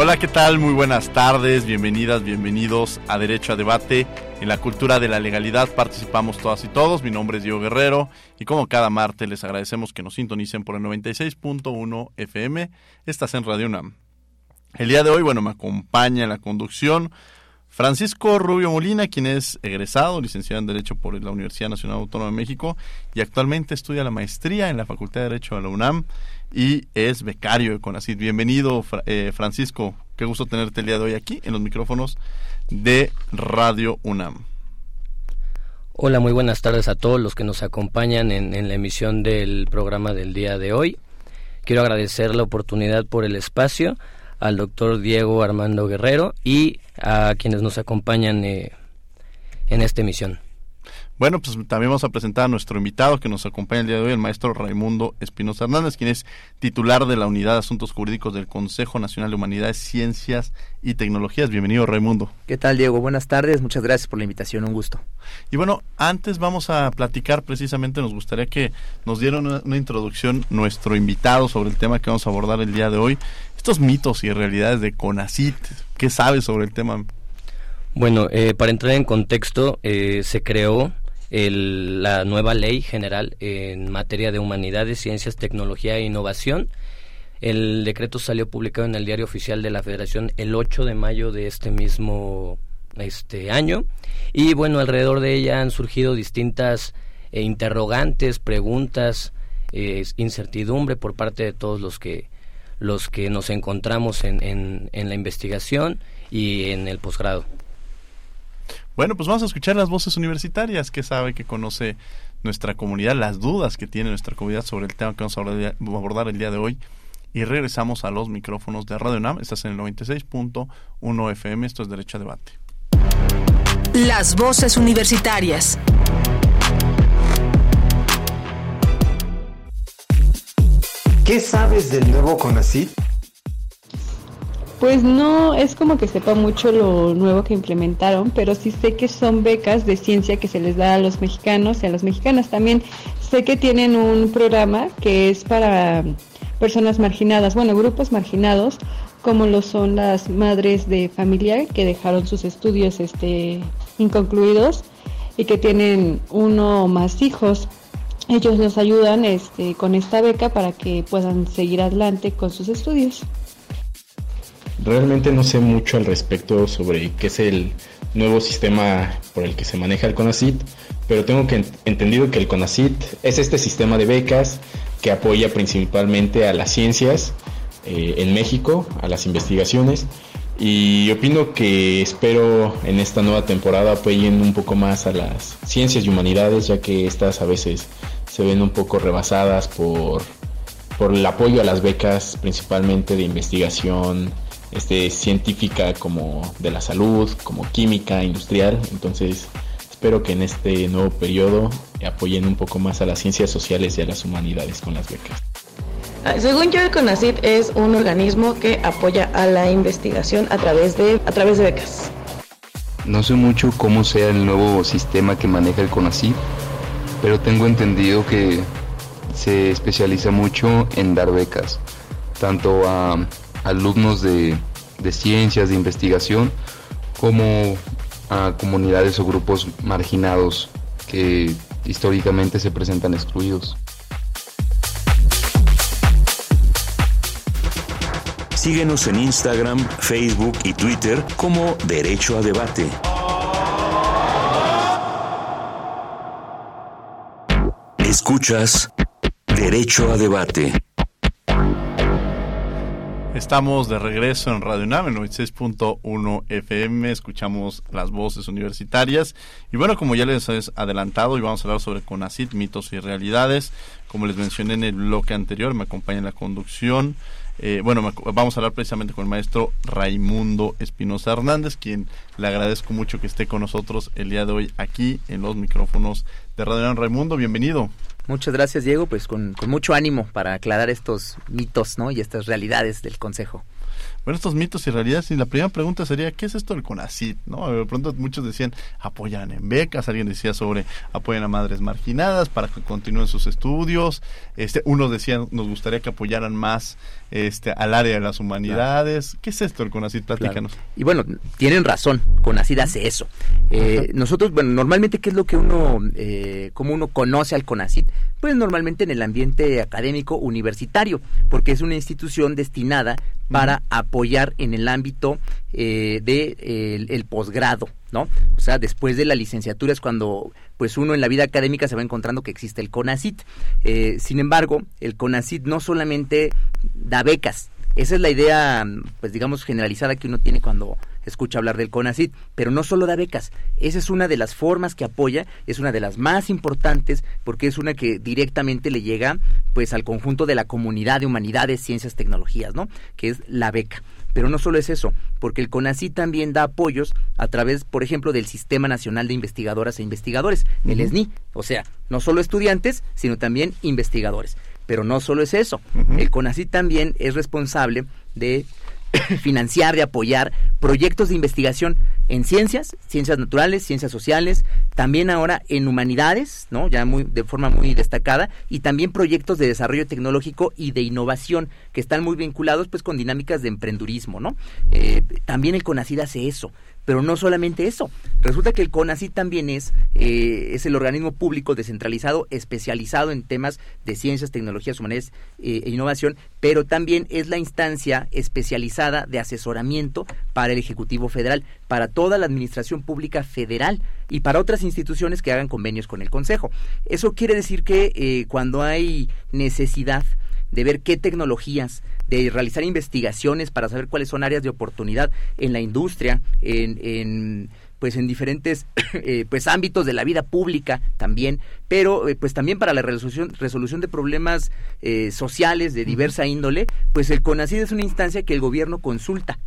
Hola, ¿qué tal? Muy buenas tardes, bienvenidas, bienvenidos a Derecho a Debate. En la cultura de la legalidad participamos todas y todos. Mi nombre es Diego Guerrero y como cada martes les agradecemos que nos sintonicen por el 96.1 FM. Estás en Radio UNAM. El día de hoy, bueno, me acompaña en la conducción Francisco Rubio Molina, quien es egresado, licenciado en Derecho por la Universidad Nacional Autónoma de México y actualmente estudia la maestría en la Facultad de Derecho de la UNAM y es becario de CONACID. Bienvenido, eh, Francisco. Qué gusto tenerte el día de hoy aquí en los micrófonos de Radio UNAM. Hola, muy buenas tardes a todos los que nos acompañan en, en la emisión del programa del día de hoy. Quiero agradecer la oportunidad por el espacio al doctor Diego Armando Guerrero y a quienes nos acompañan eh, en esta emisión. Bueno, pues también vamos a presentar a nuestro invitado que nos acompaña el día de hoy, el maestro Raimundo Espinosa Hernández, quien es titular de la Unidad de Asuntos Jurídicos del Consejo Nacional de Humanidades, Ciencias y Tecnologías. Bienvenido, Raimundo. ¿Qué tal, Diego? Buenas tardes, muchas gracias por la invitación, un gusto. Y bueno, antes vamos a platicar precisamente, nos gustaría que nos dieran una, una introducción nuestro invitado sobre el tema que vamos a abordar el día de hoy, estos mitos y realidades de CONACIT. ¿Qué sabes sobre el tema? Bueno, eh, para entrar en contexto, eh, se creó el, la nueva ley general en materia de humanidades, ciencias, tecnología e innovación. El decreto salió publicado en el Diario Oficial de la Federación el 8 de mayo de este mismo este año y bueno, alrededor de ella han surgido distintas eh, interrogantes, preguntas, eh, incertidumbre por parte de todos los que los que nos encontramos en, en, en la investigación y en el posgrado. Bueno, pues vamos a escuchar las voces universitarias que sabe, que conoce nuestra comunidad, las dudas que tiene nuestra comunidad sobre el tema que vamos a abordar el día de hoy. Y regresamos a los micrófonos de Radio NAM. Estás en el 96.1 FM. Esto es Derecho a Debate. Las voces universitarias. ¿Qué sabes del nuevo CONACYT? Pues no es como que sepa mucho lo nuevo que implementaron, pero sí sé que son becas de ciencia que se les da a los mexicanos y a las mexicanas. También sé que tienen un programa que es para personas marginadas, bueno, grupos marginados, como lo son las madres de familia que dejaron sus estudios este, inconcluidos y que tienen uno o más hijos. Ellos los ayudan este, con esta beca para que puedan seguir adelante con sus estudios. Realmente no sé mucho al respecto sobre qué es el nuevo sistema por el que se maneja el CONACIT, pero tengo que entendido que el CONACIT es este sistema de becas que apoya principalmente a las ciencias eh, en México, a las investigaciones, y opino que espero en esta nueva temporada apoyen un poco más a las ciencias y humanidades, ya que estas a veces se ven un poco rebasadas por, por el apoyo a las becas, principalmente de investigación, este, científica como de la salud, como química, industrial. Entonces, espero que en este nuevo periodo apoyen un poco más a las ciencias sociales y a las humanidades con las becas. Ah, según yo, el CONACYT es un organismo que apoya a la investigación a través de, a través de becas. No sé mucho cómo sea el nuevo sistema que maneja el CONACYT, pero tengo entendido que se especializa mucho en dar becas, tanto a alumnos de, ciencias, de investigación, como a comunidades o grupos marginados que históricamente se presentan excluidos. Síguenos en Instagram, Facebook y Twitter como Derecho a Debate. Escuchas Derecho a Debate. Estamos de regreso en Radio Nave 96.1 FM, escuchamos las voces universitarias y bueno, como ya les he adelantado, y vamos a hablar sobre CONACIT, mitos y realidades. Como les mencioné en el bloque anterior, me acompaña en la conducción. Eh, bueno, vamos a hablar precisamente con el maestro Raimundo Espinosa Hernández, quien le agradezco mucho que esté con nosotros el día de hoy aquí en los micrófonos de Radio Raimundo. Bienvenido. Muchas gracias, Diego. Pues con, mucho ánimo para aclarar estos mitos ¿no? y estas realidades del Consejo. Bueno, estos mitos y realidades, y la primera pregunta sería, ¿qué es esto del CONACIT? ¿no? De pronto muchos decían, apoyan en becas, alguien decía sobre apoyan a madres marginadas para que continúen sus estudios, este, unos decían, nos gustaría que apoyaran más este, al área de las humanidades. ¿Qué es esto del CONACIT? Platícanos. Y bueno, tienen razón, CONACIT hace eso. Eh, nosotros, bueno, normalmente, ¿qué es lo que uno, eh, cómo uno conoce al CONACIT? Pues normalmente en el ambiente académico universitario, porque es una institución destinada para apoyar en el ámbito eh, de el, posgrado, ¿no? O sea, después de la licenciatura es cuando pues uno en la vida académica se va encontrando que existe el CONACIT. Eh, sin embargo, el CONACIT no solamente da becas, esa es la idea, pues digamos, generalizada que uno tiene cuando escucha hablar del CONACIT, pero no solo da becas, esa es una de las formas que apoya, es una de las más importantes porque es una que directamente le llega pues al conjunto de la comunidad de humanidades, ciencias, tecnologías, ¿no? Que es la beca. Pero no solo es eso, porque el CONACIT también da apoyos a través, por ejemplo, del Sistema Nacional de Investigadoras e Investigadores, el SNI. O sea, no solo estudiantes, sino también investigadores. Pero no solo es eso, el CONACIT también es responsable de financiar, de apoyar proyectos de investigación en ciencias, ciencias naturales, ciencias sociales, también ahora en humanidades, ¿no? Ya muy de forma muy destacada y también proyectos de desarrollo tecnológico y de innovación que están muy vinculados pues con dinámicas de emprendurismo, ¿no? Eh, también el CONACID hace eso. Pero no solamente eso. Resulta que el CONACYT también es, eh, es el organismo público descentralizado especializado en temas de ciencias, tecnologías, humanidades eh, e innovación, pero también es la instancia especializada de asesoramiento para el Ejecutivo Federal, para toda la Administración Pública Federal y para otras instituciones que hagan convenios con el Consejo. Eso quiere decir que eh, cuando hay necesidad de ver qué tecnologías, de realizar investigaciones para saber cuáles son áreas de oportunidad en la industria, en, en pues en diferentes eh, pues ámbitos de la vida pública también, pero eh, pues también para la resolución, resolución de problemas eh, sociales de diversa índole, pues el CONACID es una instancia que el gobierno consulta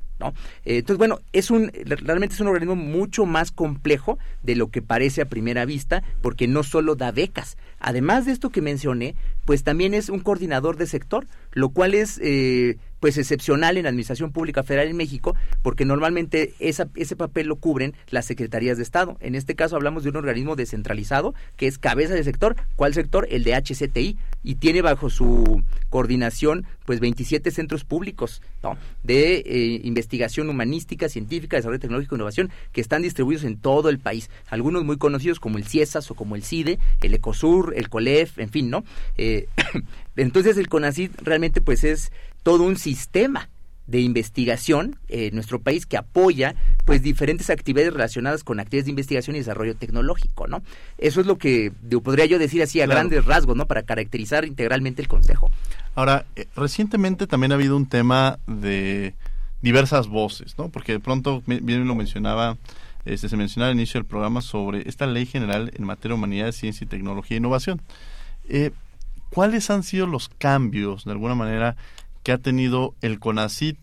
eh, entonces, bueno, es un, realmente es un organismo mucho más complejo de lo que parece a primera vista, porque no solo da becas. Además de esto que mencioné, pues también es un coordinador de sector, lo cual es eh, pues excepcional en la Administración Pública Federal en México, porque normalmente esa, ese papel lo cubren las secretarías de Estado. En este caso hablamos de un organismo descentralizado que es cabeza de sector. ¿Cuál sector? El de HCTI y tiene bajo su coordinación pues 27 centros públicos ¿no? de eh, investigación humanística, científica, desarrollo tecnológico e innovación que están distribuidos en todo el país. Algunos muy conocidos como el CIESAS o como el CIDE, el ECOSUR, el COLEF, en fin, ¿no? Eh, entonces el CONACID realmente pues es todo un sistema de investigación en nuestro país que apoya pues diferentes actividades relacionadas con actividades de investigación y desarrollo tecnológico, ¿no? Eso es lo que podría yo decir así a grandes rasgos, ¿no? Para caracterizar integralmente el Consejo. Ahora, eh, recientemente también ha habido un tema de diversas voces, ¿no? Porque de pronto, bien lo mencionaba, este, se mencionaba al inicio del programa sobre esta ley general en materia de humanidades, ciencia y tecnología e innovación. Eh, ¿Cuáles han sido los cambios, de alguna manera, que ha tenido el CONACIT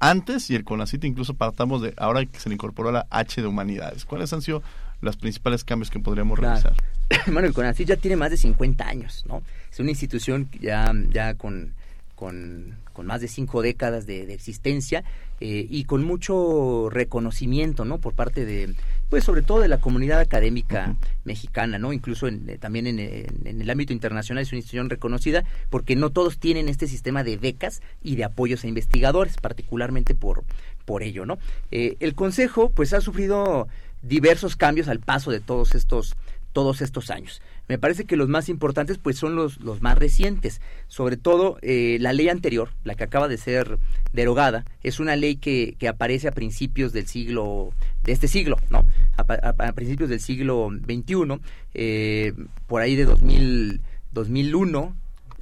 antes y el CONACIT incluso partamos de ahora que se le incorporó la H de humanidades. ¿Cuáles han sido los principales cambios que podríamos realizar? Bueno, el CONACIT ya tiene más de 50 años, ¿no? Es una institución ya, ya con, con, más de cinco décadas de, existencia eh, y con mucho reconocimiento, ¿no? Por parte de, pues sobre todo de la comunidad académica mexicana, ¿no? Incluso eh, también en, el ámbito internacional es una institución reconocida porque no todos tienen este sistema de becas y de apoyos a investigadores, particularmente por, por ello, ¿no? Eh, el Consejo, pues ha sufrido diversos cambios al paso de todos estos todos estos años. Me parece que los más importantes pues son los, los más recientes. Sobre todo eh, la ley anterior, la que acaba de ser derogada, es una ley que, que aparece a principios del siglo, de este siglo, ¿no? A, principios del siglo XXI, eh, por ahí de 2000 2001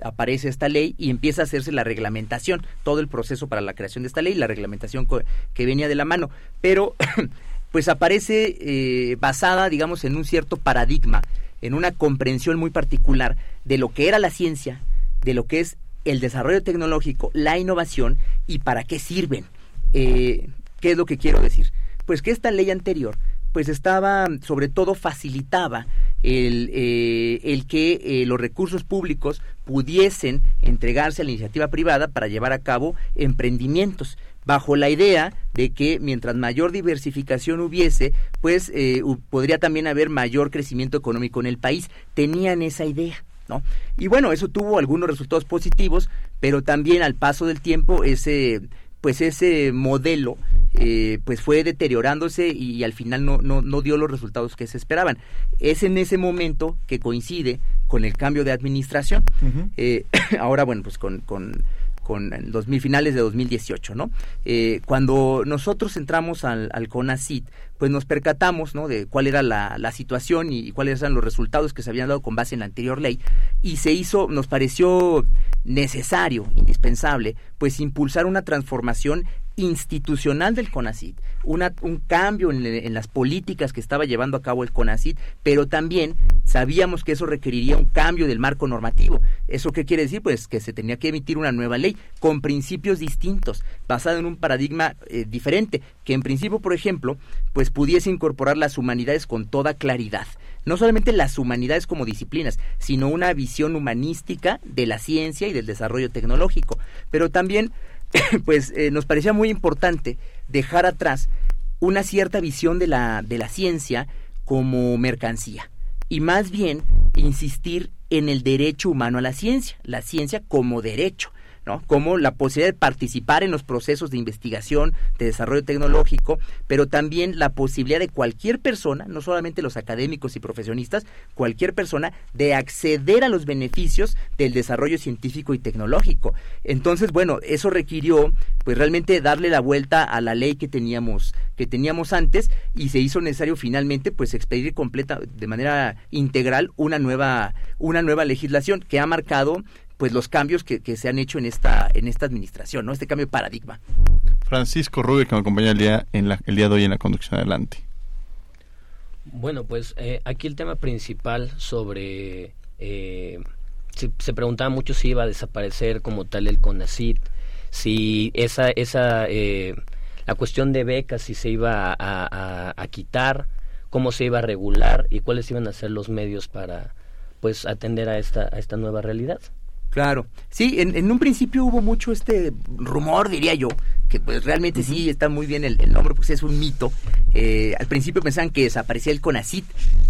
aparece esta ley y empieza a hacerse la reglamentación, todo el proceso para la creación de esta ley, la reglamentación que venía de la mano. Pero pues aparece eh, basada, digamos, en un cierto paradigma, en una comprensión muy particular de lo que era la ciencia, de lo que es el desarrollo tecnológico, la innovación y para qué sirven. Eh, ¿Qué es lo que quiero decir? Pues que esta ley anterior, pues estaba, sobre todo facilitaba el, eh, el que los recursos públicos pudiesen entregarse a la iniciativa privada para llevar a cabo emprendimientos bajo la idea de que mientras mayor diversificación hubiese, pues eh, podría también haber mayor crecimiento económico en el país. Tenían esa idea. ¿No? Y bueno, eso tuvo algunos resultados positivos, pero también al paso del tiempo ese pues ese modelo eh, pues fue deteriorándose y, al final no, no, no, dio los resultados que se esperaban. Es en ese momento que coincide con el cambio de administración. Eh, ahora, bueno, pues con, con con en 2000, finales de 2018, ¿no? Eh, cuando nosotros entramos al, al CONACIT, pues nos percatamos, ¿no? De cuál era la, la situación y, cuáles eran los resultados que se habían dado con base en la anterior ley y se hizo, nos pareció necesario, indispensable, pues impulsar una transformación institucional del CONACIT, una, un cambio en, las políticas que estaba llevando a cabo el CONACIT, pero también sabíamos que eso requeriría un cambio del marco normativo. ¿Eso qué quiere decir? Pues que se tenía que emitir una nueva ley con principios distintos, basada en un paradigma eh, diferente, que en principio, por ejemplo, pues pudiese incorporar las humanidades con toda claridad no solamente las humanidades como disciplinas, sino una visión humanística de la ciencia y del desarrollo tecnológico. Pero también pues eh, nos parecía muy importante dejar atrás una cierta visión de la, de la ciencia como mercancía y más bien insistir en el derecho humano a la ciencia, la ciencia como derecho. Como la posibilidad de participar en los procesos de investigación, de desarrollo tecnológico, pero también la posibilidad de cualquier persona, no solamente los académicos y profesionistas, cualquier persona de acceder a los beneficios del desarrollo científico y tecnológico. Entonces, bueno, eso requirió pues realmente darle la vuelta a la ley que teníamos que teníamos antes y se hizo necesario finalmente pues expedir completa de manera integral una nueva una nueva legislación que ha marcado pues los cambios que, que, se han hecho en esta en esta administración, ¿no? Este cambio de paradigma. Francisco Rubio, que me acompaña el día, en la, el día de hoy en la conducción adelante. Bueno, pues eh, aquí el tema principal sobre... Eh, se, se, preguntaba mucho si iba a desaparecer como tal el CONACIT, si esa, esa eh, la cuestión de becas, si se iba a, a, a, quitar, cómo se iba a regular y cuáles iban a ser los medios para pues atender a esta, a esta nueva realidad. Claro, sí, en, un principio hubo mucho este rumor, diría yo, que pues realmente sí está muy bien el, nombre, pues es un mito. Eh, al principio pensaban que desaparecía el CONACIT.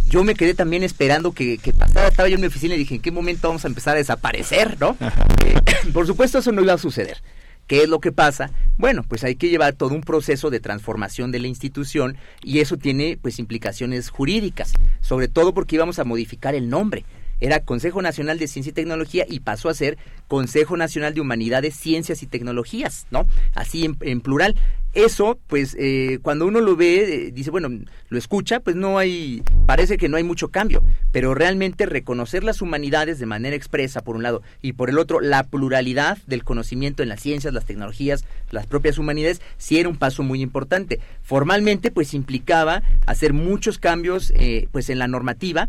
Yo me quedé también esperando que, pasara, estaba yo en mi oficina y dije, ¿en qué momento vamos a empezar a desaparecer, no? Eh, por supuesto eso no iba a suceder. ¿Qué es lo que pasa? Bueno, pues hay que llevar todo un proceso de transformación de la institución y eso tiene pues implicaciones jurídicas, sobre todo porque íbamos a modificar el nombre era Consejo Nacional de Ciencia y Tecnología y pasó a ser Consejo Nacional de Humanidades, Ciencias y Tecnologías, ¿no? Así en, plural. Eso, pues, eh, cuando uno lo ve, eh, dice, bueno, lo escucha, pues no hay, parece que no hay mucho cambio, pero realmente reconocer las humanidades de manera expresa, por un lado, y por el otro, la pluralidad del conocimiento en las ciencias, las tecnologías, las propias humanidades, sí era un paso muy importante. Formalmente, pues, implicaba hacer muchos cambios, eh, pues, en la normativa,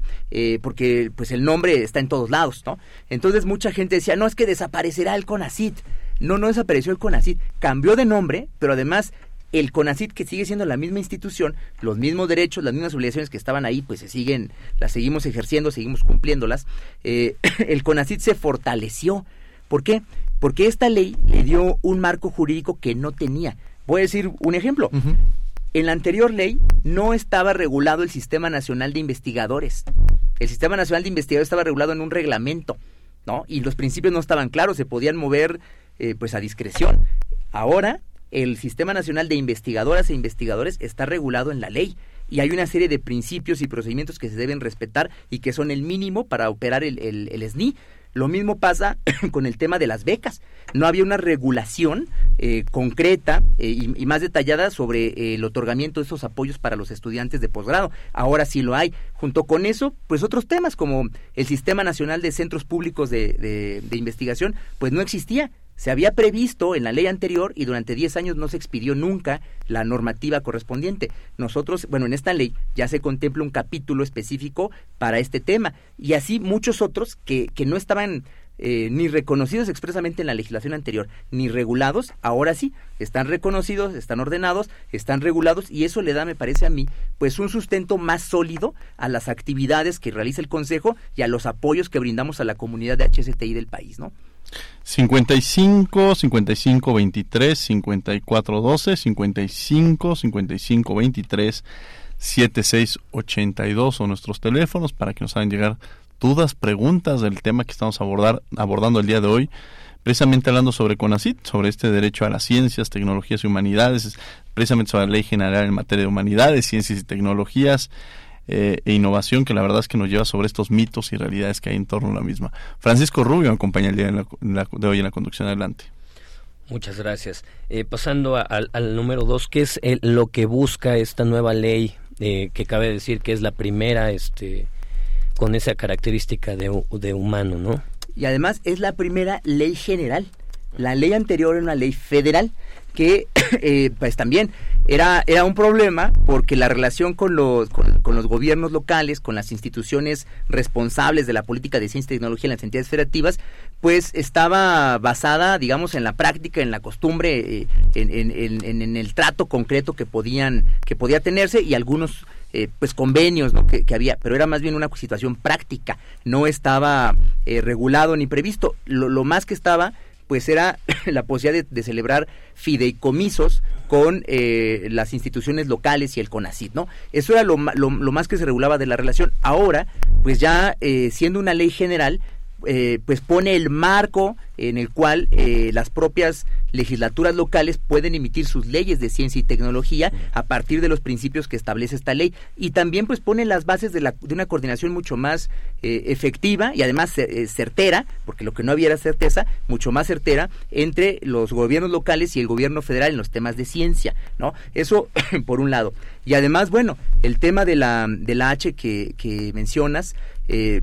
porque, pues, el nombre está en todos lados, ¿no? Entonces, mucha gente decía, no, es que desaparecerá el CONACIT. No, no desapareció el CONACIT, cambió de nombre, pero además el CONACIT que sigue siendo la misma institución, los mismos derechos, las mismas obligaciones que estaban ahí, pues se siguen, las seguimos ejerciendo, seguimos cumpliéndolas. Eh, el CONACIT se fortaleció. ¿Por qué? Porque esta ley le dio un marco jurídico que no tenía. Voy a decir un ejemplo. En la anterior ley no estaba regulado el Sistema Nacional de Investigadores. El Sistema Nacional de Investigadores estaba regulado en un reglamento. ¿no? Y los principios no estaban claros, se podían mover eh, pues a discreción. Ahora el Sistema Nacional de Investigadoras e Investigadores está regulado en la ley y hay una serie de principios y procedimientos que se deben respetar y que son el mínimo para operar el, el, SNI. Lo mismo pasa con el tema de las becas. No había una regulación eh, concreta eh, y, más detallada sobre eh, el otorgamiento de esos apoyos para los estudiantes de posgrado. Ahora sí lo hay. Junto con eso, pues otros temas como el Sistema Nacional de Centros Públicos de, de Investigación, pues no existía se había previsto en la ley anterior y durante 10 años no se expidió nunca la normativa correspondiente. Nosotros, bueno, en esta ley ya se contempla un capítulo específico para este tema y así muchos otros que, que no estaban eh, ni reconocidos expresamente en la legislación anterior, ni regulados, ahora sí, están reconocidos, están ordenados, están regulados y eso le da, me parece a mí, pues un sustento más sólido a las actividades que realiza el Consejo y a los apoyos que brindamos a la comunidad de HSTI del país, ¿no? 55 55 23 54 12 55 55 23 76 82 son nuestros teléfonos para que nos hagan llegar dudas, preguntas del tema que estamos abordar, abordando el día de hoy, precisamente hablando sobre CONACIT, sobre este derecho a las ciencias, tecnologías y humanidades, precisamente sobre la ley general en materia de humanidades, ciencias y tecnologías, eh, e innovación que la verdad es que nos lleva sobre estos mitos y realidades que hay en torno a la misma. Francisco Rubio me acompaña el día de, hoy en la conducción adelante. Muchas gracias. Eh, pasando al número dos, ¿qué es lo que busca esta nueva ley eh, que cabe decir que es la primera este, con esa característica de, de humano, ¿no? Y además es la primera ley general. La ley anterior era una ley federal que pues también era, era un problema porque la relación con los, con, los gobiernos locales, con las instituciones responsables de la política de ciencia y tecnología en las entidades federativas, pues estaba basada, digamos, en la práctica, en la costumbre, eh, en, en, en, el trato concreto que podían, que podía tenerse y algunos eh, pues convenios ¿no? que, había, pero era más bien una situación práctica, no estaba eh, regulado ni previsto. Lo, lo más que estaba pues era la posibilidad de, celebrar fideicomisos con eh, las instituciones locales y el CONACIT, ¿no? Eso era lo, lo, más que se regulaba de la relación. Ahora, pues ya eh, siendo una ley general, eh, pues pone el marco en el cual eh, las propias legislaturas locales pueden emitir sus leyes de ciencia y tecnología a partir de los principios que establece esta ley y también pues pone las bases de, la, de una coordinación mucho más eh, efectiva y además eh, certera, porque lo que no había era certeza, mucho más certera entre los gobiernos locales y el gobierno federal en los temas de ciencia, ¿no? Eso por un lado. Y además, bueno, el tema de la, de la H que, que mencionas,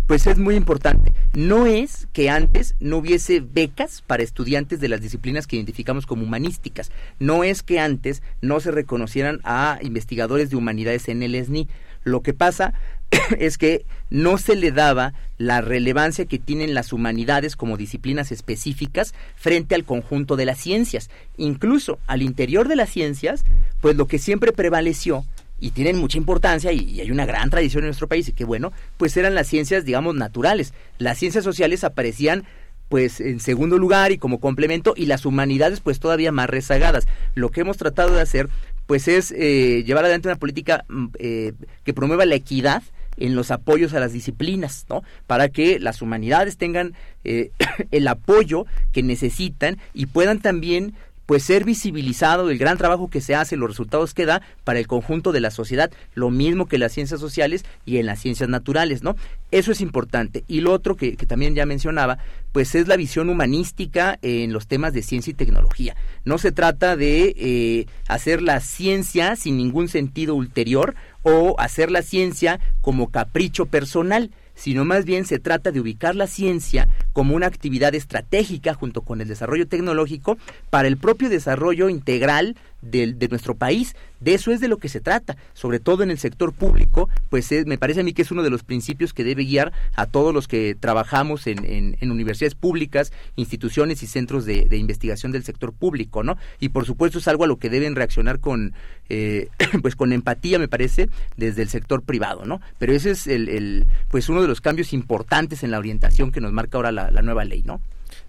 pues es muy importante. No es que antes no hubiese becas para estudiantes de las disciplinas que identificamos como humanísticas. No es que antes no se reconocieran a investigadores de humanidades en el SNI. Lo que pasa es que no se le daba la relevancia que tienen las humanidades como disciplinas específicas frente al conjunto de las ciencias. Incluso al interior de las ciencias, pues lo que siempre prevaleció y tienen mucha importancia y, hay una gran tradición en nuestro país y que bueno, pues eran las ciencias, digamos, naturales. Las ciencias sociales aparecían pues en segundo lugar y como complemento y las humanidades pues todavía más rezagadas. Lo que hemos tratado de hacer pues es eh, llevar adelante una política mm, eh, que promueva la equidad en los apoyos a las disciplinas, ¿no? Para que las humanidades tengan eh, el apoyo que necesitan y puedan también pues ser visibilizado el gran trabajo que se hace, los resultados que da para el conjunto de la sociedad, lo mismo que las ciencias sociales y en las ciencias naturales, ¿no? Eso es importante. Y lo otro que, también ya mencionaba, pues es la visión humanística en los temas de ciencia y tecnología. No se trata de eh, hacer la ciencia sin ningún sentido ulterior o hacer la ciencia como capricho personal sino más bien se trata de ubicar la ciencia como una actividad estratégica junto con el desarrollo tecnológico para el propio desarrollo integral de, de, nuestro país. De eso es de lo que se trata, sobre todo en el sector público, pues me parece a mí que es uno de los principios que debe guiar a todos los que trabajamos en, en, universidades públicas, instituciones y centros de, investigación del sector público, ¿no? Y por supuesto es algo a lo que deben reaccionar con, eh, pues con empatía, me parece, desde el sector privado, ¿no? Pero ese es el, el, pues uno de los cambios importantes en la orientación que nos marca ahora la, la nueva ley, ¿no?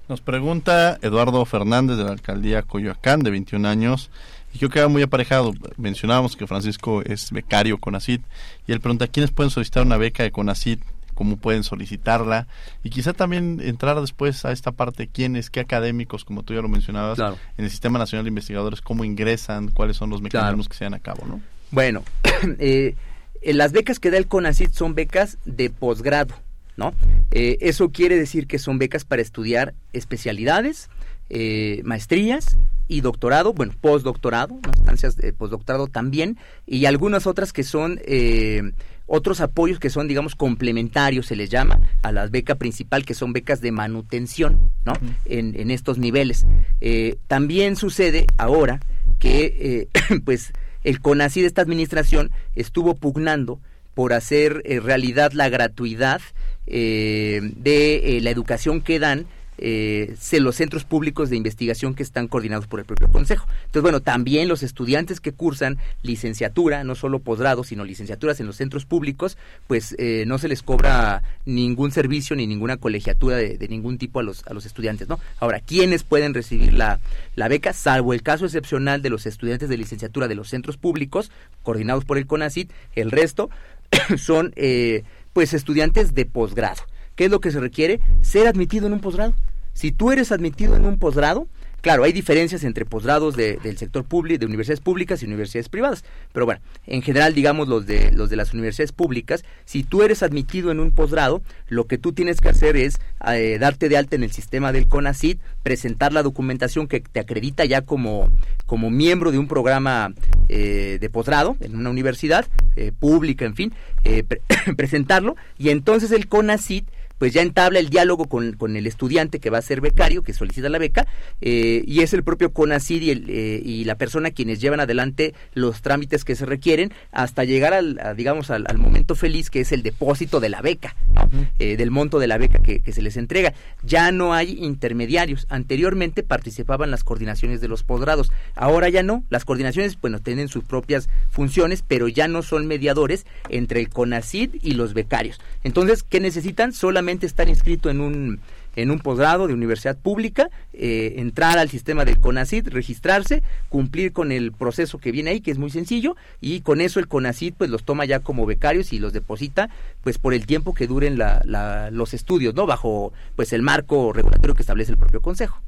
Nos pregunta Eduardo Fernández de la alcaldía Coyoacán, de 21 años, y yo quedaba muy aparejado. Mencionábamos que Francisco es becario CONACIT y él pregunta quiénes pueden solicitar una beca de CONACIT, cómo pueden solicitarla y quizá también entrar después a esta parte quiénes, qué académicos, como tú ya lo mencionabas, en el Sistema Nacional de Investigadores, cómo ingresan, cuáles son los mecanismos que se dan a cabo, ¿no? Bueno, eh, las becas que da el CONACIT son becas de posgrado ¿no? Eh, eso quiere decir que son becas para estudiar especialidades, eh, maestrías y doctorado, bueno, postdoctorado, ¿no? estancias de postdoctorado también, y algunas otras que son eh, otros apoyos que son, digamos, complementarios, se les llama, a la beca principal, que son becas de manutención, ¿no? en, en, estos niveles. Eh, también sucede ahora que, eh, pues, el CONACYT, esta administración, estuvo pugnando por hacer eh, realidad la gratuidad eh, de eh, la educación que dan eh, los centros públicos de investigación que están coordinados por el propio Consejo. Entonces, bueno, también los estudiantes que cursan licenciatura, no solo posgrado, sino licenciaturas en los centros públicos, pues eh, no se les cobra ningún servicio ni ninguna colegiatura de, ningún tipo a los, a los estudiantes, ¿no? Ahora, ¿quiénes pueden recibir la, la beca? Salvo el caso excepcional de los estudiantes de licenciatura de los centros públicos, coordinados por el CONACIT, el resto son, eh, pues, estudiantes de posgrado. ¿Qué es lo que se requiere? Ser admitido en un posgrado. Si tú eres admitido en un posgrado, claro, hay diferencias entre posgrados de, del sector público, de universidades públicas y universidades privadas, pero bueno, en general, digamos, los de, los de las universidades públicas, si tú eres admitido en un posgrado, lo que tú tienes que hacer es eh, darte de alta en el sistema del CONACID, presentar la documentación que te acredita ya como, como miembro de un programa eh, de posgrado en una universidad eh, pública, en fin, pre presentarlo, y entonces el CONACID pues ya entabla el diálogo con, con, el estudiante que va a ser becario, que solicita la beca, eh, y es el propio CONACID y, el, eh, y, la persona quienes llevan adelante los trámites que se requieren hasta llegar al, a, digamos, al, al, momento feliz que es el depósito de la beca, ¿no? eh, del monto de la beca que, que, se les entrega. Ya no hay intermediarios. Anteriormente participaban las coordinaciones de los posgrados, ahora ya no. Las coordinaciones, bueno, tienen sus propias funciones, pero ya no son mediadores entre el CONACID y los becarios. Entonces, ¿qué necesitan? Solamente estar inscrito en un en un posgrado de universidad pública, eh, entrar al sistema del CONACID, registrarse, cumplir con el proceso que viene ahí, que es muy sencillo, y con eso el CONACID pues los toma ya como becarios y los deposita pues por el tiempo que duren la, la, los estudios, ¿no? Bajo pues el marco regulatorio que establece el propio Consejo.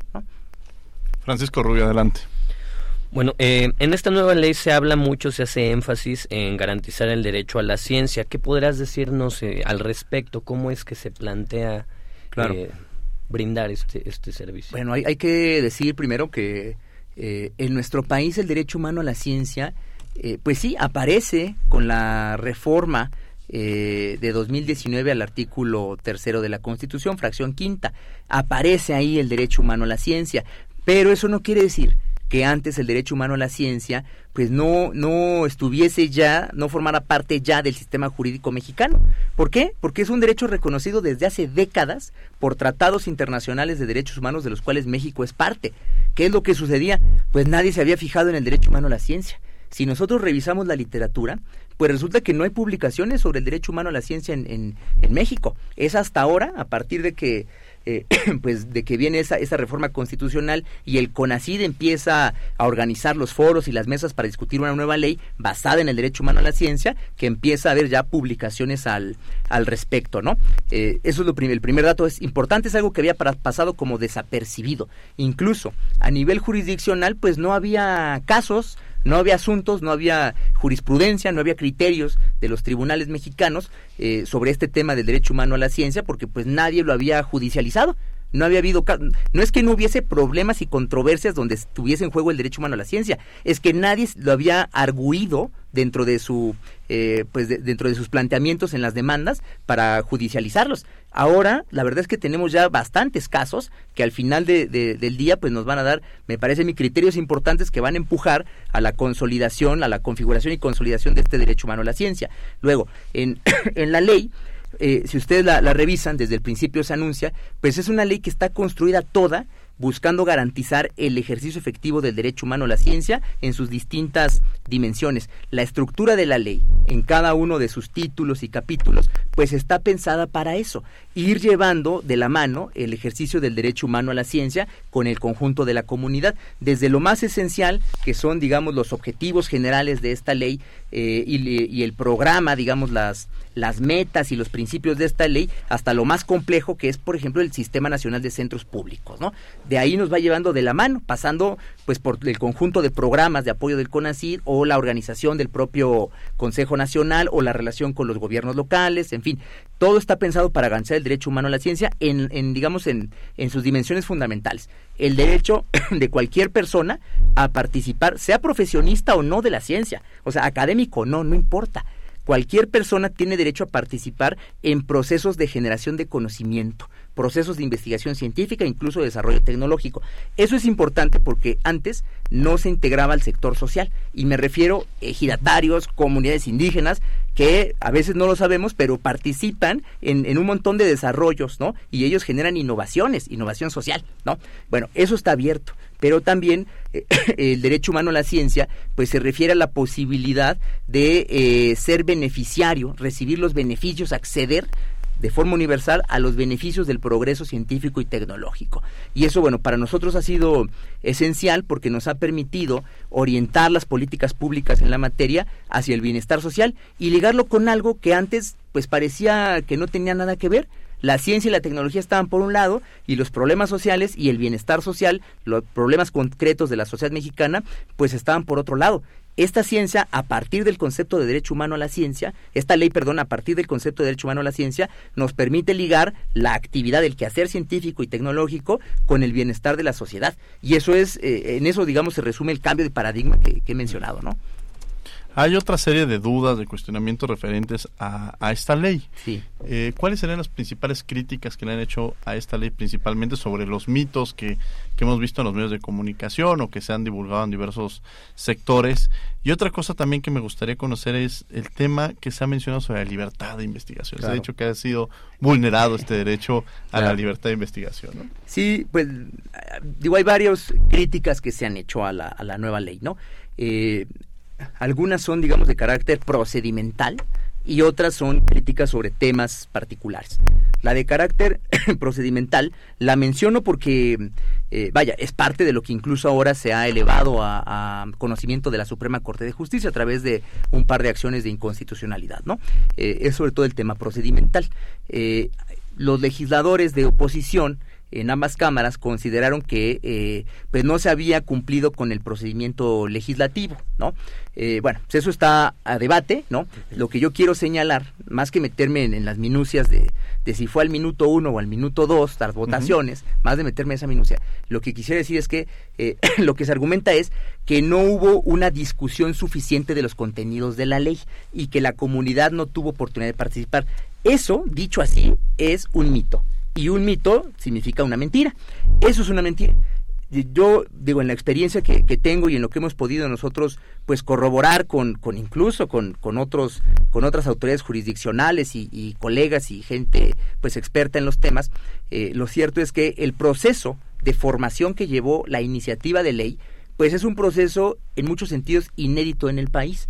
Francisco Rubio, adelante. Bueno, eh, en esta nueva ley se habla mucho, se hace énfasis en garantizar el derecho a la ciencia. ¿Qué podrás decirnos eh, al respecto? ¿Cómo es que se plantea claro. eh, brindar este, este servicio? Bueno, hay, hay que decir primero que eh, en nuestro país el derecho humano a la ciencia, eh, pues sí, aparece con la reforma eh, de 2019 al artículo tercero de la Constitución, fracción quinta. Aparece ahí el derecho humano a la ciencia, pero eso no quiere decir que antes el derecho humano a la ciencia pues no no estuviese ya no formara parte ya del sistema jurídico mexicano ¿por qué? porque es un derecho reconocido desde hace décadas por tratados internacionales de derechos humanos de los cuales México es parte ¿qué es lo que sucedía? pues nadie se había fijado en el derecho humano a la ciencia si nosotros revisamos la literatura, pues resulta que no hay publicaciones sobre el derecho humano a la ciencia en, en, en México. Es hasta ahora, a partir de que eh, pues de que viene esa, esa reforma constitucional y el CONACID empieza a organizar los foros y las mesas para discutir una nueva ley basada en el derecho humano a la ciencia, que empieza a haber ya publicaciones al, al respecto, ¿no? Eh, eso es lo primer, el primer dato es importante, es algo que había pasado como desapercibido. Incluso a nivel jurisdiccional, pues no había casos no había asuntos, no había jurisprudencia, no había criterios de los tribunales mexicanos eh, sobre este tema del derecho humano a la ciencia, porque pues nadie lo había judicializado. No había habido, no es que no hubiese problemas y controversias donde estuviese en juego el derecho humano a la ciencia, es que nadie lo había arguido dentro de su, eh, pues de, dentro de sus planteamientos en las demandas para judicializarlos. Ahora, la verdad es que tenemos ya bastantes casos que al final de, de, del día pues nos van a dar, me parece, mi criterios importantes que van a empujar a la consolidación, a la configuración y consolidación de este derecho humano a la ciencia. Luego, en, en la ley, eh, si ustedes la, la, revisan, desde el principio se anuncia, pues es una ley que está construida toda buscando garantizar el ejercicio efectivo del derecho humano a la ciencia en sus distintas dimensiones. La estructura de la ley, en cada uno de sus títulos y capítulos, pues está pensada para eso, ir llevando de la mano el ejercicio del derecho humano a la ciencia con el conjunto de la comunidad, desde lo más esencial, que son, digamos, los objetivos generales de esta ley eh, y, y, el programa, digamos, las, las metas y los principios de esta ley hasta lo más complejo que es, por ejemplo, el Sistema Nacional de Centros Públicos, ¿no? De ahí nos va llevando de la mano, pasando pues por el conjunto de programas de apoyo del CONACYT o la organización del propio Consejo Nacional o la relación con los gobiernos locales, en fin, todo está pensado para avanzar el derecho humano a la ciencia en, en digamos, en, en sus dimensiones fundamentales. El derecho de cualquier persona a participar, sea profesionista o no de la ciencia, o sea, académico no, no importa cualquier persona tiene derecho a participar en procesos de generación de conocimiento, procesos de investigación científica, incluso de desarrollo tecnológico. Eso es importante porque antes no se integraba al sector social y me refiero a ejidatarios, comunidades indígenas que a veces no lo sabemos, pero participan en, en, un montón de desarrollos, ¿no? Y ellos generan innovaciones, innovación social, ¿no? Bueno, eso está abierto pero también eh, el derecho humano a la ciencia pues se refiere a la posibilidad de eh, ser beneficiario, recibir los beneficios, acceder de forma universal a los beneficios del progreso científico y tecnológico. Y eso, bueno, para nosotros ha sido esencial porque nos ha permitido orientar las políticas públicas en la materia hacia el bienestar social y ligarlo con algo que antes pues parecía que no tenía nada que ver, la ciencia y la tecnología estaban por un lado y los problemas sociales y el bienestar social, los problemas concretos de la sociedad mexicana, pues estaban por otro lado. Esta ciencia, a partir del concepto de derecho humano a la ciencia, esta ley, perdón, a partir del concepto de derecho humano a la ciencia, nos permite ligar la actividad del quehacer científico y tecnológico con el bienestar de la sociedad. Y eso es, eh, en eso, digamos, se resume el cambio de paradigma que, que he mencionado, ¿no? Hay otra serie de dudas, de cuestionamientos referentes a, esta ley. Sí. Eh, ¿Cuáles serían las principales críticas que le han hecho a esta ley, principalmente sobre los mitos que, que hemos visto en los medios de comunicación o que se han divulgado en diversos sectores? Y otra cosa también que me gustaría conocer es el tema que se ha mencionado sobre la libertad de investigación. Se ha dicho que ha sido vulnerado este derecho a la libertad de investigación. ¿no? Sí, pues digo, hay varias críticas que se han hecho a la, a la nueva ley, ¿no? Eh, algunas son, digamos, de carácter procedimental y otras son críticas sobre temas particulares. La de carácter procedimental la menciono porque, eh, vaya, es parte de lo que incluso ahora se ha elevado a, conocimiento de la Suprema Corte de Justicia a través de un par de acciones de inconstitucionalidad, ¿no? Eh, es sobre todo el tema procedimental. Eh, los legisladores de oposición en ambas cámaras consideraron que eh, pues no se había cumplido con el procedimiento legislativo, ¿no? Eh, bueno, pues eso está a debate, ¿no? Lo que yo quiero señalar, más que meterme en, las minucias de, de, si fue al minuto uno o al minuto dos las votaciones, más de meterme en esa minucia, lo que quisiera decir es que eh, lo que se argumenta es que no hubo una discusión suficiente de los contenidos de la ley y que la comunidad no tuvo oportunidad de participar. Eso, dicho así, es un mito y un mito significa una mentira. Eso es una mentira. Yo digo, en la experiencia que, tengo y en lo que hemos podido nosotros pues corroborar con, con incluso con, con otros, con otras autoridades jurisdiccionales y, colegas y gente pues experta en los temas, eh, lo cierto es que el proceso de formación que llevó la iniciativa de ley, pues es un proceso en muchos sentidos inédito en el país.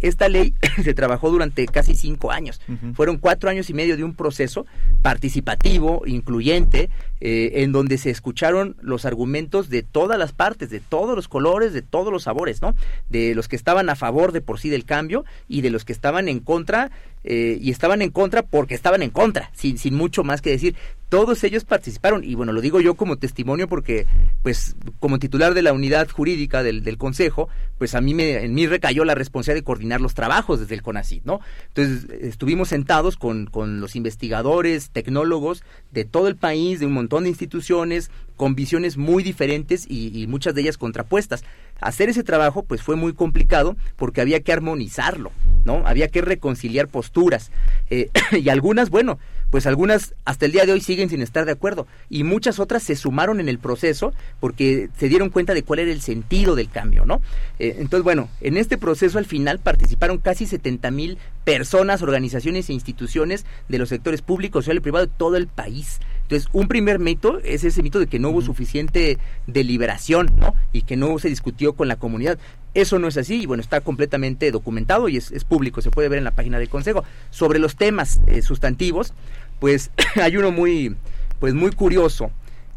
Esta ley se trabajó durante casi cinco años. Fueron cuatro años y medio de un proceso participativo, incluyente, eh, en donde se escucharon los argumentos de todas las partes, de todos los colores, de todos los sabores, ¿no? De los que estaban a favor de por sí del cambio y de los que estaban en contra eh, y estaban en contra porque estaban en contra, sin, sin mucho más que decir. Todos ellos participaron y bueno, lo digo yo como testimonio porque pues como titular de la unidad jurídica del, del Consejo, pues a mí me, en mí recayó la responsabilidad de coordinar los trabajos desde el CONACYT, ¿no? Entonces estuvimos sentados con, con los investigadores, tecnólogos de todo el país, de un montón de instituciones, con visiones muy diferentes y, muchas de ellas contrapuestas. Hacer ese trabajo pues fue muy complicado porque había que armonizarlo, ¿no? Había que reconciliar posturas. Eh, y algunas, bueno, pues algunas hasta el día de hoy siguen sin estar de acuerdo y muchas otras se sumaron en el proceso porque se dieron cuenta de cuál era el sentido del cambio, ¿no? Eh, entonces, bueno, en este proceso al final participaron casi 70 mil personas, organizaciones e instituciones de los sectores públicos, social y privado de todo el país. Entonces, un primer mito es ese mito de que no hubo suficiente deliberación, ¿no? Y que no se discutió con la comunidad. Eso no es así y bueno, está completamente documentado y es, público, se puede ver en la página del Consejo. Sobre los temas eh, sustantivos, pues hay uno muy, pues muy curioso,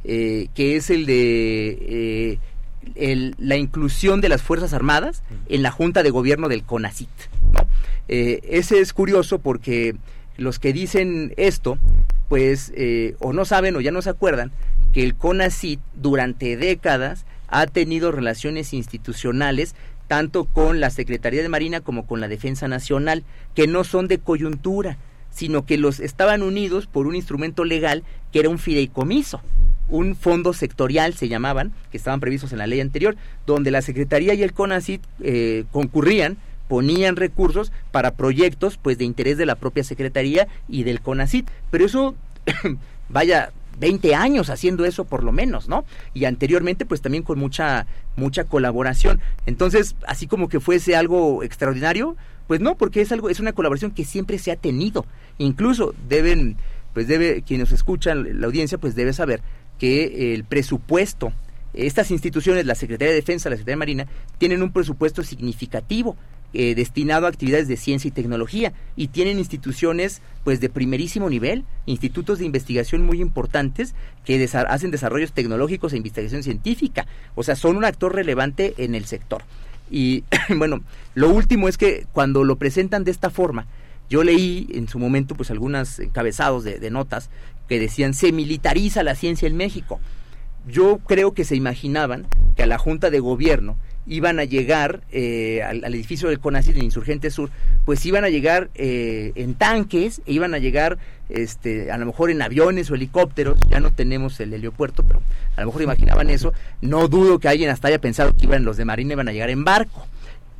eh, que es el de eh, la inclusión de las Fuerzas Armadas en la Junta de Gobierno del CONACIT. Eh, ese es curioso porque los que dicen esto, pues eh, o no saben o ya no se acuerdan que el CONACIT durante décadas ha tenido relaciones institucionales tanto con la Secretaría de Marina como con la Defensa Nacional, que no son de coyuntura, sino que los estaban unidos por un instrumento legal que era un fideicomiso, un fondo sectorial se llamaban, que estaban previstos en la ley anterior, donde la Secretaría y el CONACIT eh, concurrían ponían recursos para proyectos pues de interés de la propia Secretaría y del CONACIT. Pero eso, vaya, 20 años haciendo eso por lo menos, ¿no? Y anteriormente pues también con mucha mucha colaboración. Entonces, así como que fuese algo extraordinario, pues no, porque es algo es una colaboración que siempre se ha tenido. Incluso deben pues debe quienes escuchan la audiencia pues debe saber que el presupuesto estas instituciones, la Secretaría de Defensa, la Secretaría de Marina, tienen un presupuesto significativo eh, destinado a actividades de ciencia y tecnología y tienen instituciones pues de primerísimo nivel, institutos de investigación muy importantes que hacen desarrollos tecnológicos e investigación científica, o sea, son un actor relevante en el sector. Y bueno, lo último es que cuando lo presentan de esta forma, yo leí en su momento pues algunos encabezados de, de notas que decían se militariza la ciencia en México. Yo creo que se imaginaban que a la Junta de Gobierno iban a llegar eh, al, edificio del CONACYT en Insurgente Sur, pues iban a llegar eh, en tanques, e iban a llegar este, a lo mejor en aviones o helicópteros, ya no tenemos el heliopuerto, pero a lo mejor imaginaban eso, no dudo que alguien hasta haya pensado que iban los de Marina iban a llegar en barco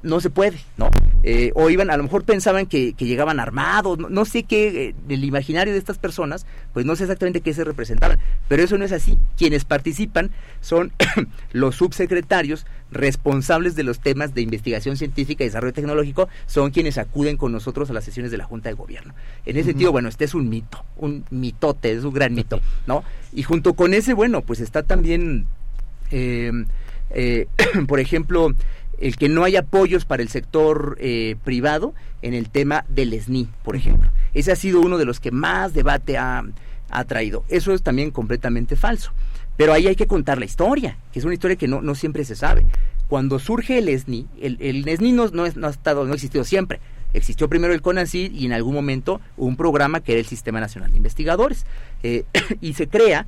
no se puede, ¿no? Eh, o iban, a lo mejor pensaban que, llegaban armados, no, sé qué, eh, el imaginario de estas personas, pues no sé exactamente qué se representaban, pero eso no es así. Quienes participan son los subsecretarios responsables de los temas de investigación científica y desarrollo tecnológico, son quienes acuden con nosotros a las sesiones de la Junta de Gobierno. En ese sentido, bueno, este es un mito, un mitote, es un gran mito, ¿no? Y junto con ese, bueno, pues está también, eh, por ejemplo, el que no hay apoyos para el sector eh, privado en el tema del SNI, por ejemplo. Ese ha sido uno de los que más debate ha, traído. Eso es también completamente falso. Pero ahí hay que contar la historia, que es una historia que no, no siempre se sabe. Cuando surge el SNI, el, el SNI no, no, ha estado, no ha existido siempre. Existió primero el CONACYT y en algún momento un programa que era el Sistema Nacional de Investigadores. Eh, y se crea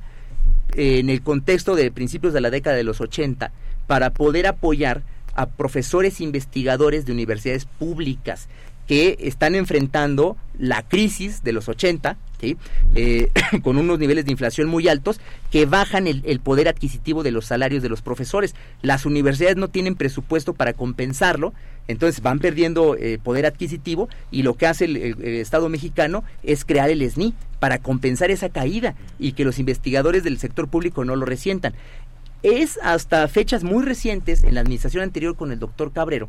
eh, en el contexto de principios de la década de los 80 para poder apoyar a profesores investigadores de universidades públicas que están enfrentando la crisis de los 80, eh, con unos niveles de inflación muy altos, que bajan el, poder adquisitivo de los salarios de los profesores. Las universidades no tienen presupuesto para compensarlo, entonces van perdiendo eh, poder adquisitivo y lo que hace el, Estado mexicano es crear el SNI para compensar esa caída y que los investigadores del sector público no lo resientan es hasta fechas muy recientes en la administración anterior con el doctor Cabrero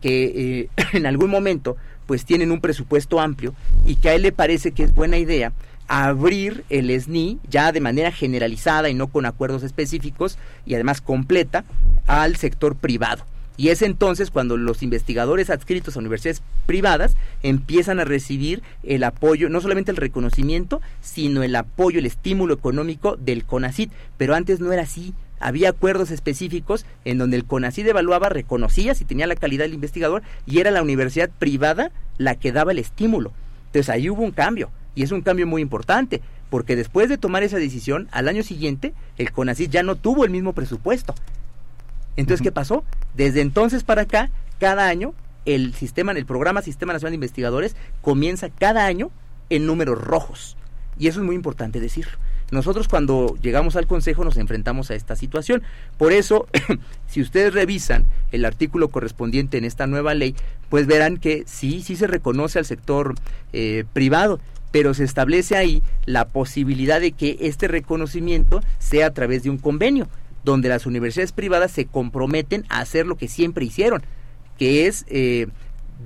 que eh, en algún momento pues tienen un presupuesto amplio y que a él le parece que es buena idea abrir el SNI ya de manera generalizada y no con acuerdos específicos y además completa al sector privado. Y es entonces cuando los investigadores adscritos a universidades privadas empiezan a recibir el apoyo, no solamente el reconocimiento, sino el apoyo, el estímulo económico del CONACIT. Pero antes no era así había acuerdos específicos en donde el CONACYT evaluaba, reconocía si tenía la calidad del investigador y era la universidad privada la que daba el estímulo. Entonces ahí hubo un cambio y es un cambio muy importante porque después de tomar esa decisión, al año siguiente el CONACYT ya no tuvo el mismo presupuesto. Entonces, ¿qué pasó? Desde entonces para acá, cada año el sistema, el programa Sistema Nacional de Investigadores comienza cada año en números rojos. Y eso es muy importante decirlo. Nosotros cuando llegamos al Consejo nos enfrentamos a esta situación. Por eso, si ustedes revisan el artículo correspondiente en esta nueva ley, pues verán que sí, sí se reconoce al sector eh, privado, pero se establece ahí la posibilidad de que este reconocimiento sea a través de un convenio, donde las universidades privadas se comprometen a hacer lo que siempre hicieron, que es eh,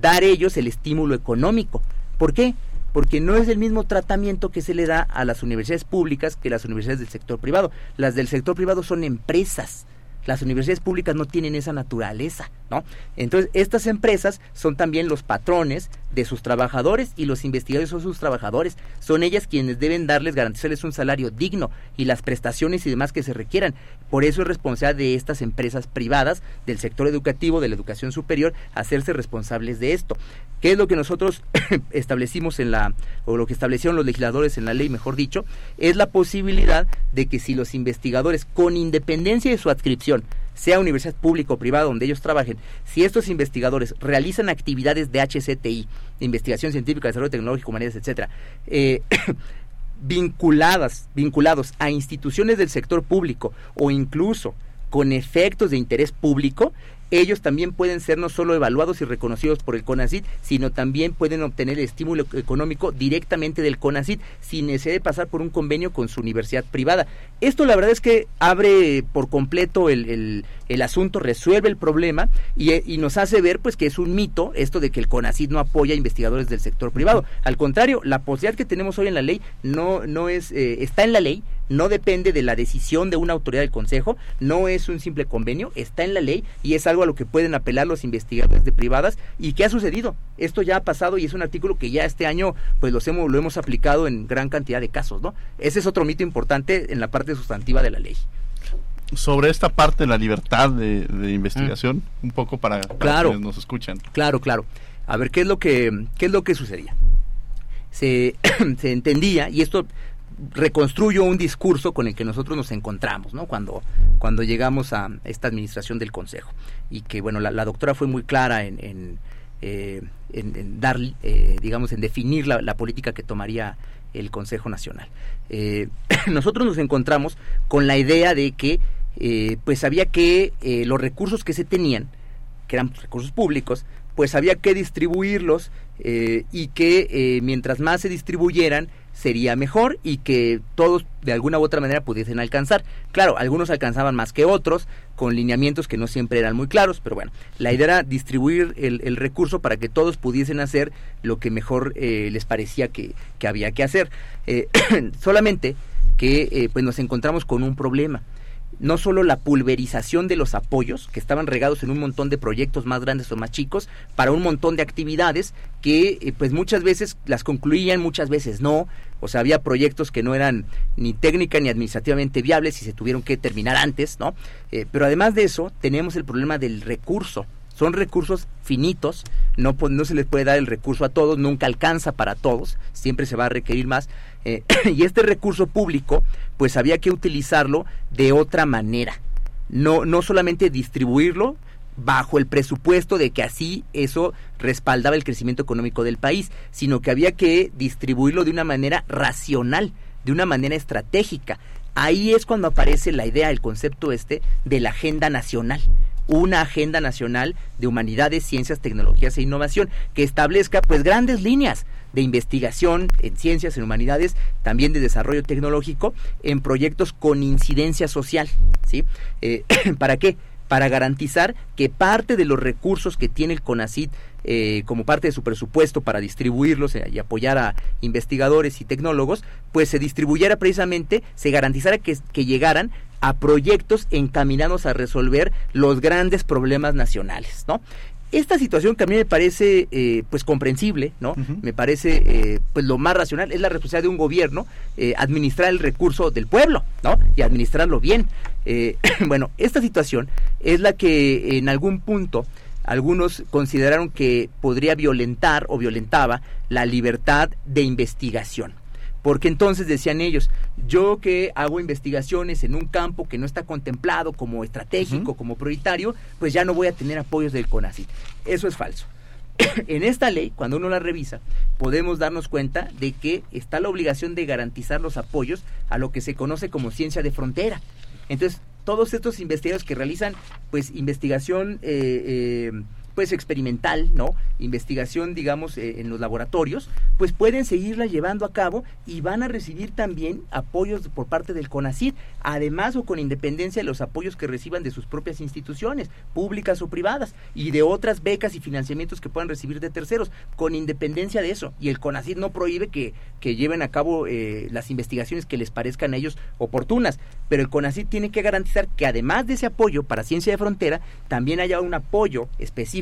dar ellos el estímulo económico. ¿Por qué? Porque no es el mismo tratamiento que se le da a las universidades públicas que las universidades del sector privado. Las del sector privado son empresas, Las universidades públicas no tienen esa naturaleza, ¿no? Entonces, estas empresas son también los patrones de sus trabajadores y los investigadores son sus trabajadores. Son ellas quienes deben darles, garantizarles un salario digno y las prestaciones y demás que se requieran. Por eso es responsabilidad de estas empresas privadas, del sector educativo, de la educación superior, hacerse responsables de esto. ¿Qué es lo que nosotros establecimos en la, o lo que establecieron los legisladores en la ley, mejor dicho? Es la posibilidad de que si los investigadores, con independencia de su adscripción, sea universidad pública o privada donde ellos trabajen, si estos investigadores realizan actividades de HCTI, investigación científica, desarrollo tecnológico, humanidades, etcétera, eh, vinculadas, vinculados a instituciones del sector público o incluso con efectos de interés público, ellos también pueden ser no solo evaluados y reconocidos por el CONACID, sino también pueden obtener el estímulo económico directamente del CONACID sin necesidad de pasar por un convenio con su universidad privada. Esto la verdad es que abre por completo el, el, asunto, resuelve el problema y, y, nos hace ver pues que es un mito esto de que el CONACID no apoya a investigadores del sector privado. Al contrario, la posibilidad que tenemos hoy en la ley no, no es, eh, está en la ley, no depende de la decisión de una autoridad del Consejo, no es un simple convenio, está en la ley y es algo a lo que pueden apelar los investigadores de privadas y qué ha sucedido. Esto ya ha pasado y es un artículo que ya este año pues los hemos, lo hemos aplicado en gran cantidad de casos, ¿no? Ese es otro mito importante en la parte sustantiva de la ley sobre esta parte de la libertad de, investigación, mm. un poco para, claro, quienes nos escuchan. Claro, claro. A ver, ¿qué es lo que, qué es lo que sucedía? Se, se entendía, y esto reconstruyo un discurso con el que nosotros nos encontramos, ¿no? Cuando, cuando llegamos a esta administración del Consejo. Y que, bueno, la, doctora fue muy clara en, en, eh, dar, eh, digamos, en definir la, política que tomaría el Consejo Nacional. Eh, nosotros nos encontramos con la idea de que, pues, había que los recursos que se tenían, que eran recursos públicos, pues había que distribuirlos y que mientras más se distribuyeran, sería mejor y que todos de alguna u otra manera pudiesen alcanzar. Claro, algunos alcanzaban más que otros, con lineamientos que no siempre eran muy claros, pero bueno, la idea era distribuir el, recurso para que todos pudiesen hacer lo que mejor eh, les parecía que, había que hacer. Eh, solamente que eh, pues nos encontramos con un problema no solo la pulverización de los apoyos, que estaban regados en un montón de proyectos más grandes o más chicos, para un montón de actividades que eh, pues muchas veces las concluían, muchas veces no, o sea, había proyectos que no eran ni técnica ni administrativamente viables y se tuvieron que terminar antes, ¿no? Eh, pero además de eso, tenemos el problema del recurso, son recursos finitos, no, no se les puede dar el recurso a todos, nunca alcanza para todos, siempre se va a requerir más. Eh, y este recurso público, pues había que utilizarlo de otra manera. No, no solamente distribuirlo bajo el presupuesto de que así eso respaldaba el crecimiento económico del país, sino que había que distribuirlo de una manera racional, de una manera estratégica. Ahí es cuando aparece la idea, el concepto este de la agenda nacional una agenda nacional de humanidades, ciencias, tecnologías e innovación que establezca pues grandes líneas de investigación en ciencias, en humanidades, también de desarrollo tecnológico en proyectos con incidencia social, ¿sí? Eh, ¿Para qué? Para garantizar que parte de los recursos que tiene el CONACID eh, como parte de su presupuesto para distribuirlos eh, y apoyar a investigadores y tecnólogos, pues se distribuyera precisamente, se garantizara que, que llegaran a proyectos encaminados a resolver los grandes problemas nacionales, ¿no? Esta situación que a mí me parece eh, pues comprensible, ¿no? Me parece eh, pues lo más racional es la responsabilidad de un gobierno eh, administrar el recurso del pueblo, ¿no? Y administrarlo bien. bueno, esta situación es la que en algún punto algunos consideraron que podría violentar o violentaba la libertad de investigación. Porque entonces decían ellos, yo que hago investigaciones en un campo que no está contemplado como estratégico, como prioritario, pues ya no voy a tener apoyos del CONACYT. Eso es falso. en esta ley, cuando uno la revisa, podemos darnos cuenta de que está la obligación de garantizar los apoyos a lo que se conoce como ciencia de frontera. Entonces, todos estos investigadores que realizan pues investigación eh, eh, pues experimental, ¿no? Investigación, digamos, eh, en los laboratorios, pues pueden seguirla llevando a cabo y van a recibir también apoyos por parte del CONACYT, además o con independencia de los apoyos que reciban de sus propias instituciones, públicas o privadas, y de otras becas y financiamientos que puedan recibir de terceros, con independencia de eso. Y el CONACYT no prohíbe que, que lleven a cabo eh, las investigaciones que les parezcan a ellos oportunas, pero el CONACYT tiene que garantizar que además de ese apoyo para ciencia de frontera, también haya un apoyo específico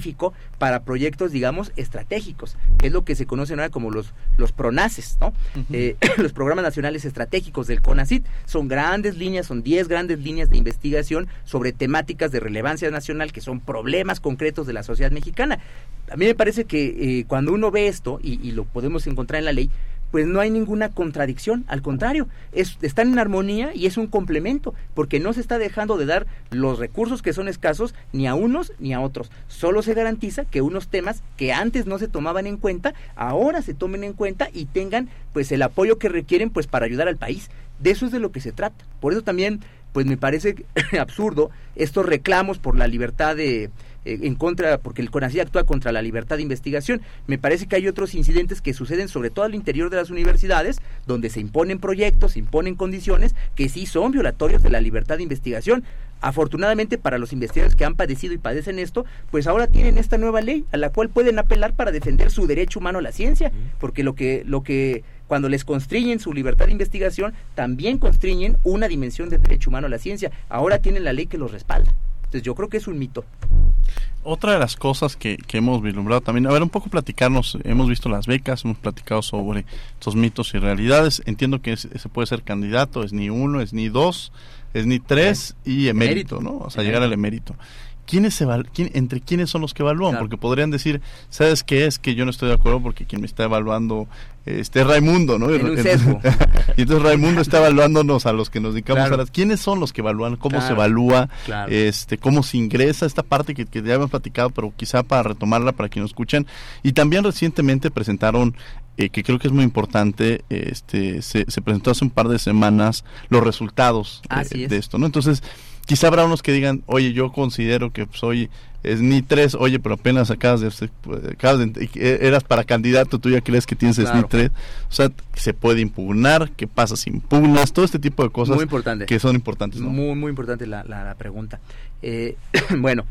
para proyectos, digamos, estratégicos, que es lo que se conoce ahora como los, los PRONACES, ¿no? Eh, los programas nacionales estratégicos del CONACIT son grandes líneas, son 10 grandes líneas de investigación sobre temáticas de relevancia nacional que son problemas concretos de la sociedad mexicana. A mí me parece que eh, cuando uno ve esto, y, y lo podemos encontrar en la ley, pues no hay ninguna contradicción, al contrario, es, están en armonía y es un complemento, porque no se está dejando de dar los recursos que son escasos ni a unos ni a otros. Solo se garantiza que unos temas que antes no se tomaban en cuenta, ahora se tomen en cuenta y tengan pues el apoyo que requieren pues para ayudar al país. De eso es de lo que se trata. Por eso también pues me parece absurdo estos reclamos por la libertad de, eh, en contra, porque el CONACYT actúa contra la libertad de investigación. Me parece que hay otros incidentes que suceden sobre todo al interior de las universidades, donde se imponen proyectos, se imponen condiciones que sí son violatorios de la libertad de investigación. Afortunadamente para los investigadores que han padecido y padecen esto, pues ahora tienen esta nueva ley a la cual pueden apelar para defender su derecho humano a la ciencia, porque lo que lo que cuando les constriñen su libertad de investigación, también constriñen una dimensión del derecho humano a la ciencia. Ahora tienen la ley que los respalda. Entonces yo creo que es un mito. Otra de las cosas que, que, hemos vislumbrado también, a ver, un poco platicarnos, hemos visto las becas, hemos platicado sobre estos mitos y realidades. Entiendo que se puede ser candidato, es ni uno, es ni dos, es ni tres y emérito, ¿no? O sea, llegar al emérito. ¿Quiénes se quién, ¿Entre quiénes son los que evalúan? Porque podrían decir, ¿sabes qué es? Que yo no estoy de acuerdo porque quien me está evaluando este Raimundo, ¿no? En un y entonces Raimundo está evaluándonos a los que nos dedicamos a las... ¿Quiénes son los que evalúan? ¿Cómo se evalúa? este ¿Cómo se ingresa? Esta parte que, que ya hemos platicado, pero quizá para retomarla para quienes nos escuchan. Y también recientemente presentaron eh, que creo que es muy importante, este se, se, presentó hace un par de semanas los resultados de, esto, ¿no? Entonces, quizá habrá unos que digan, oye, yo considero que soy es ni tres, oye, pero apenas acabas de, acabas de, eras para candidato, tú ya crees que tienes claro. ni tres, o sea, se puede impugnar, qué pasa si impugnas, todo este tipo de cosas muy importante. que son importantes. ¿no? Muy, muy importante la, la, la pregunta. Eh, bueno,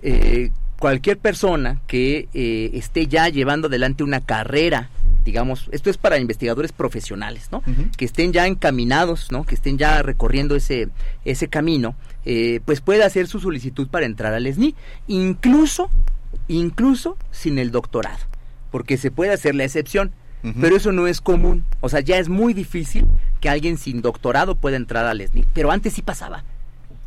eh, cualquier persona que eh, esté ya llevando adelante una carrera digamos, esto es para investigadores profesionales, ¿no? Uh -huh. Que estén ya encaminados, ¿no? Que estén ya recorriendo ese, ese camino, eh, pues puede hacer su solicitud para entrar al SNI, incluso, incluso sin el doctorado, porque se puede hacer la excepción. Uh -huh. Pero eso no es común, o sea, ya es muy difícil que alguien sin doctorado pueda entrar al SNI, pero antes sí pasaba.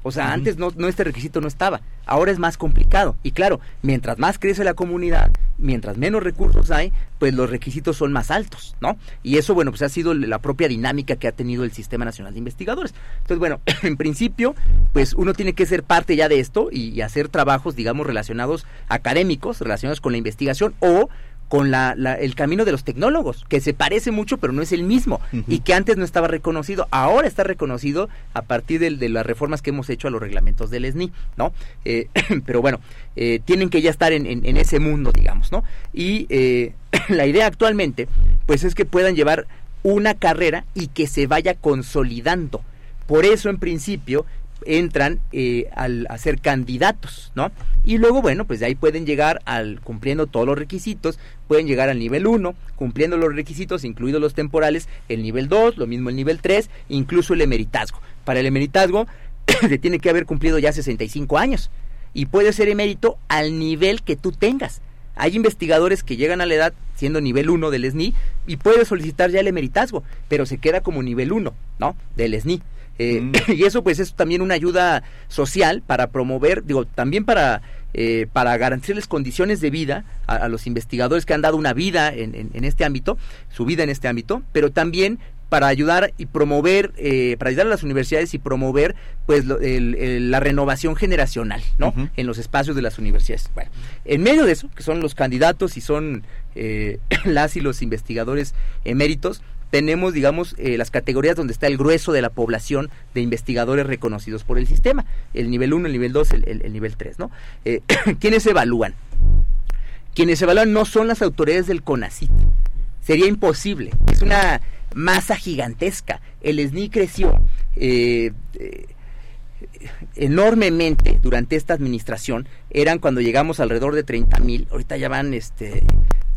O sea, uh -huh. antes no, no, este requisito no estaba. Ahora es más complicado. Y claro, mientras más crece la comunidad, mientras menos recursos hay, pues los requisitos son más altos, ¿no? Y eso, bueno, pues ha sido la propia dinámica que ha tenido el Sistema Nacional de Investigadores. Entonces, bueno, en principio, pues uno tiene que ser parte ya de esto y, y hacer trabajos, digamos, relacionados académicos, relacionados con la investigación o con la, la, el camino de los tecnólogos, que se parece mucho, pero no es el mismo, uh -huh. y que antes no estaba reconocido, ahora está reconocido a partir de, de, las reformas que hemos hecho a los reglamentos del SNI, ¿no? Eh, pero bueno, eh, tienen que ya estar en, en, en, ese mundo, digamos, ¿no? Y eh, la idea actualmente, pues es que puedan llevar una carrera y que se vaya consolidando. Por eso, en principio, entran eh, al, a ser candidatos, ¿no? Y luego, bueno, pues de ahí pueden llegar al cumpliendo todos los requisitos, pueden llegar al nivel 1, cumpliendo los requisitos, incluidos los temporales, el nivel 2, lo mismo el nivel 3, incluso el emeritazgo. Para el emeritazgo se tiene que haber cumplido ya 65 años y puede ser emérito al nivel que tú tengas. Hay investigadores que llegan a la edad siendo nivel 1 del SNI y puede solicitar ya el emeritazgo, pero se queda como nivel 1, ¿no? Del SNI. Eh, mm. Y eso pues es también una ayuda social para promover, digo, también para, eh, para garantizarles condiciones de vida a, a, los investigadores que han dado una vida en, en, en, este ámbito, su vida en este ámbito, pero también para ayudar y promover, eh, para ayudar a las universidades y promover pues lo, el, el, la renovación generacional, ¿no? Uh -huh. En los espacios de las universidades. Bueno, en medio de eso, que son los candidatos y son eh, las y los investigadores eméritos, tenemos, digamos, eh, las categorías donde está el grueso de la población de investigadores reconocidos por el sistema. El nivel 1, el nivel 2, el, el, el, nivel 3, ¿no? Eh, ¿Quiénes evalúan? quienes evalúan no son las autoridades del CONACIT. Sería imposible. Es una masa gigantesca. El SNI creció eh, enormemente durante esta administración. Eran cuando llegamos alrededor de 30 mil. Ahorita ya van este,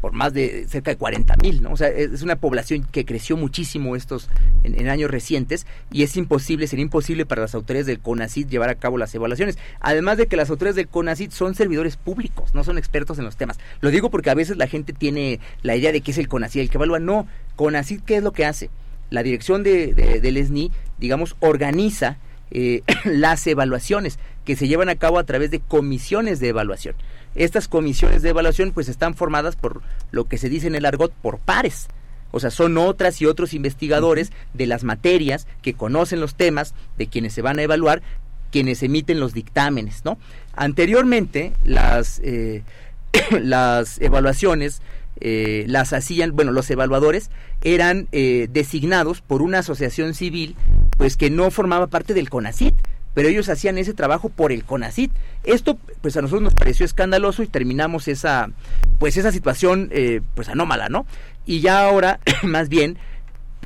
por más de cerca de 40 mil, ¿no? O sea, es una población que creció muchísimo estos en, años recientes y es imposible, sería imposible para las autoridades del CONACID llevar a cabo las evaluaciones. Además de que las autoridades del CONACID son servidores públicos, no son expertos en los temas. Lo digo porque a veces la gente tiene la idea de que es el CONACID el que evalúa. No, CONACID, ¿qué es lo que hace? La dirección de, del SNI, digamos, organiza eh, las evaluaciones que se llevan a cabo a través de comisiones de evaluación. Estas comisiones de evaluación pues están formadas por lo que se dice en el argot por pares. O sea, son otras y otros investigadores de las materias que conocen los temas de quienes se van a evaluar, quienes emiten los dictámenes, ¿no? Anteriormente, las, eh, las evaluaciones eh, las hacían, bueno, los evaluadores eran eh, designados por una asociación civil, pues que no formaba parte del CONACIT, pero ellos hacían ese trabajo por el CONACIT. Esto, pues a nosotros nos pareció escandaloso y terminamos esa, pues esa situación, eh, pues anómala, ¿no? Y ya ahora, más bien,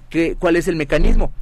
¿qué, ¿cuál es el mecanismo?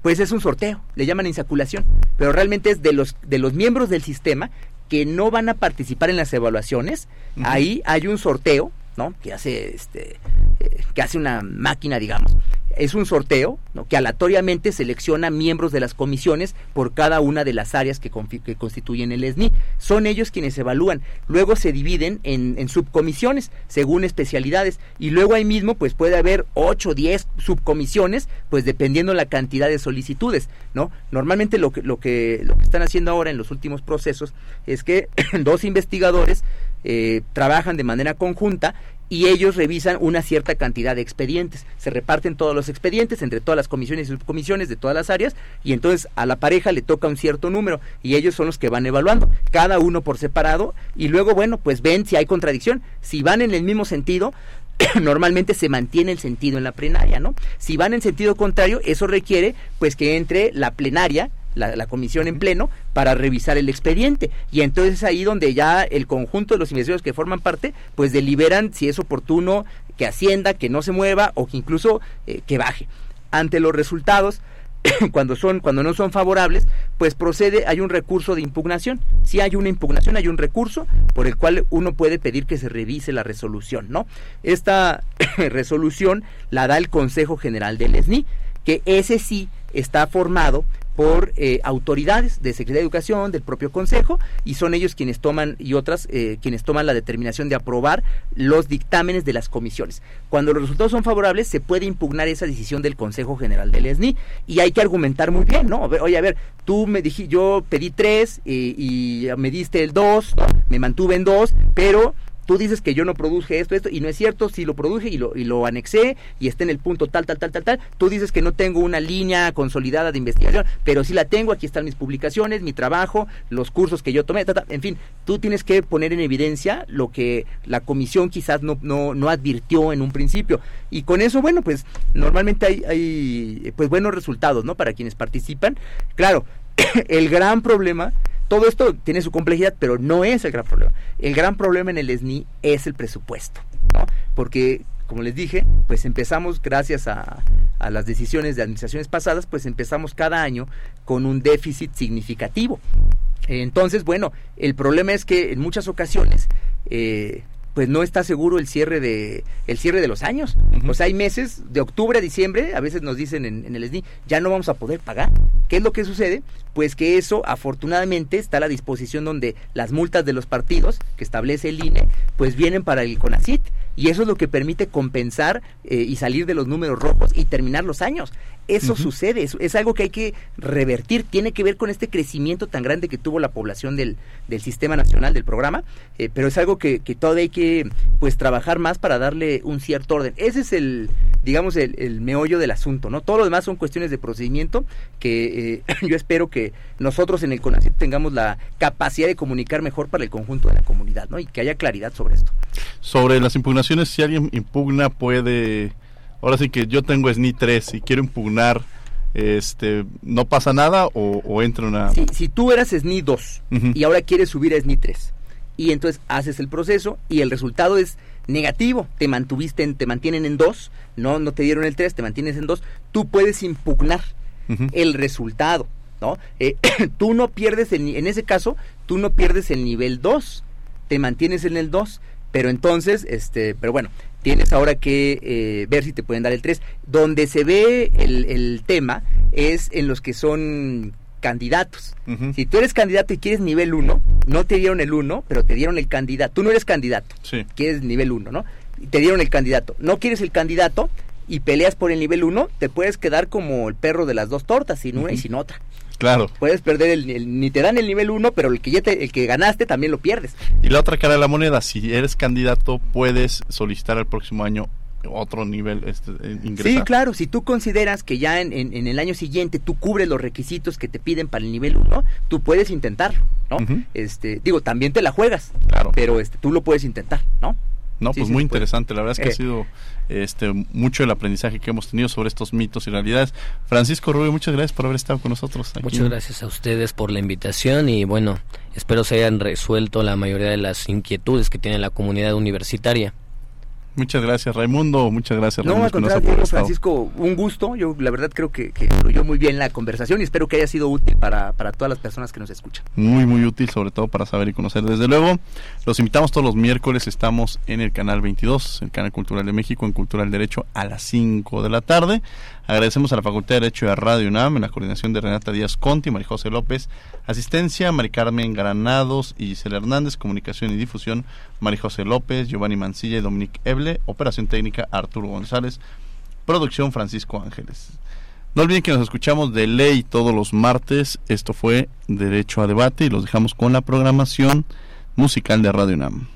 Pues es un sorteo, le llaman insaculación, pero realmente es de los, de los miembros del sistema que no van a participar en las evaluaciones, ahí hay un sorteo, ¿no? Que hace este eh, que hace una máquina, digamos. Es un sorteo ¿no? que aleatoriamente selecciona miembros de las comisiones por cada una de las áreas que, constituyen el SNI. Son ellos quienes evalúan. Luego se dividen en, en, subcomisiones según especialidades y luego ahí mismo pues puede haber 8 o 10 subcomisiones pues dependiendo la cantidad de solicitudes. ¿no? Normalmente lo que, lo, que, lo que están haciendo ahora en los últimos procesos es que dos investigadores eh, trabajan de manera conjunta y ellos revisan una cierta cantidad de expedientes. Se reparten todos los expedientes entre todas las comisiones y subcomisiones de todas las áreas y entonces a la pareja le toca un cierto número y ellos son los que van evaluando, cada uno por separado y luego, bueno, pues ven si hay contradicción. Si van en el mismo sentido, normalmente se mantiene el sentido en la plenaria, ¿no? Si van en sentido contrario, eso requiere pues que entre la plenaria la, comisión en pleno para revisar el expediente. Y entonces es ahí donde ya el conjunto de los investigadores que forman parte, pues deliberan si es oportuno que ascienda, que no se mueva o que incluso eh, que baje. Ante los resultados, cuando son cuando no son favorables, pues procede hay un recurso de impugnación. Si hay una impugnación, hay un recurso por el cual uno puede pedir que se revise la resolución, ¿no? Esta resolución la da el Consejo General del SNI, que ese sí está formado por eh, autoridades de Secretaría de Educación, del propio Consejo, y son ellos quienes toman, y otras, eh, quienes toman la determinación de aprobar los dictámenes de las comisiones. Cuando los resultados son favorables, se puede impugnar esa decisión del Consejo General del ESNI, y hay que argumentar muy bien, ¿no? Oye, a ver, tú me dijiste, yo pedí tres, eh, y me diste el dos, me mantuve en dos, pero tú dices que yo no produje esto, esto, y no es cierto, si lo produje y lo, y lo anexé y está en el punto tal, tal, tal, tal, tal, tú dices que no tengo una línea consolidada de investigación, pero sí la tengo, aquí están mis publicaciones, mi trabajo, los cursos que yo tomé, en fin, tú tienes que poner en evidencia lo que la comisión quizás no, no, no advirtió en un principio. Y con eso, bueno, pues normalmente hay, hay pues buenos resultados, ¿no? Para quienes participan. Claro, el gran problema todo esto tiene su complejidad, pero no es el gran problema. El gran problema en el SNI es el presupuesto, ¿no? Porque, como les dije, pues empezamos, gracias a, las decisiones de administraciones pasadas, pues empezamos cada año con un déficit significativo. Entonces, bueno, el problema es que en muchas ocasiones eh, pues no está seguro el cierre de el cierre de los años. O sea, hay meses de octubre a diciembre, a veces nos dicen en, el SNI, ya no vamos a poder pagar. ¿Qué es lo que sucede? Pues que eso afortunadamente está a la disposición donde las multas de los partidos que establece el INE, pues vienen para el CONACIT y eso es lo que permite compensar eh, y salir de los números rojos y terminar los años. Eso sucede, es, algo que hay que revertir, tiene que ver con este crecimiento tan grande que tuvo la población del, del sistema nacional del programa, eh, pero es algo que, que, todavía hay que pues trabajar más para darle un cierto orden. Ese es el, digamos, el, meollo del asunto, ¿no? Todo lo demás son cuestiones de procedimiento que eh, yo espero que nosotros en el CONACYT tengamos la capacidad de comunicar mejor para el conjunto de la comunidad, ¿no? Y que haya claridad sobre esto. Sobre las impugnaciones, si alguien impugna puede ahora sí que yo tengo SNI 3 y quiero impugnar, este, ¿no pasa nada o, entra una...? Si, si tú eras SNI 2 y ahora quieres subir a SNI 3 y entonces haces el proceso y el resultado es negativo, te mantuviste, en, te mantienen en dos, no, no te dieron el tres, te mantienes en dos, tú puedes impugnar el resultado, ¿no? Eh, tú no pierdes, el, en ese caso, tú no pierdes el nivel 2, te mantienes en el 2, pero entonces, este, pero bueno, tienes ahora que eh, ver si te pueden dar el 3. Donde se ve el, tema es en los que son candidatos. Si tú eres candidato y quieres nivel 1, no te dieron el 1, pero te dieron el candidato. Tú no eres candidato, sí. quieres nivel 1, ¿no? te dieron el candidato. No quieres el candidato y peleas por el nivel 1, te puedes quedar como el perro de las dos tortas, sin una y sin otra. Claro. Puedes perder el, ni te dan el nivel 1, pero el que ya el que ganaste también lo pierdes. Y la otra cara de la moneda, si eres candidato, puedes solicitar el próximo año otro nivel este, ingresar. Sí, claro, si tú consideras que ya en, en, el año siguiente tú cubres los requisitos que te piden para el nivel 1, tú puedes intentarlo, ¿no? Este, digo, también te la juegas, claro. pero este tú lo puedes intentar, ¿no? No, pues muy interesante. La verdad es que ha eh. sido este mucho el aprendizaje que hemos tenido sobre estos mitos y realidades. Francisco Rubio, muchas gracias por haber estado con nosotros. Muchas gracias a ustedes por la invitación y bueno, espero se hayan resuelto la mayoría de las inquietudes que tiene la comunidad universitaria. Muchas gracias, Raimundo. Muchas gracias, No, al contrario, Francisco, un gusto. Yo, la verdad, creo que, que, fluyó muy bien la conversación y espero que haya sido útil para, para todas las personas que nos escuchan. Muy, muy útil, sobre todo para saber y conocer. Desde luego, los invitamos todos los miércoles. Estamos en el canal 22, el canal Cultural de México, en Cultural Derecho, a las 5 de la tarde. Agradecemos a la Facultad de Derecho de Radio UNAM, en la coordinación de Renata Díaz Conti, María José López, asistencia, Mari Carmen Granados y Gisela Hernández, comunicación y difusión, María José López, Giovanni Mancilla y Dominique Eble, operación técnica, Arturo González, producción, Francisco Ángeles. No olviden que nos escuchamos de ley todos los martes. Esto fue Derecho a Debate y los dejamos con la programación musical de Radio UNAM.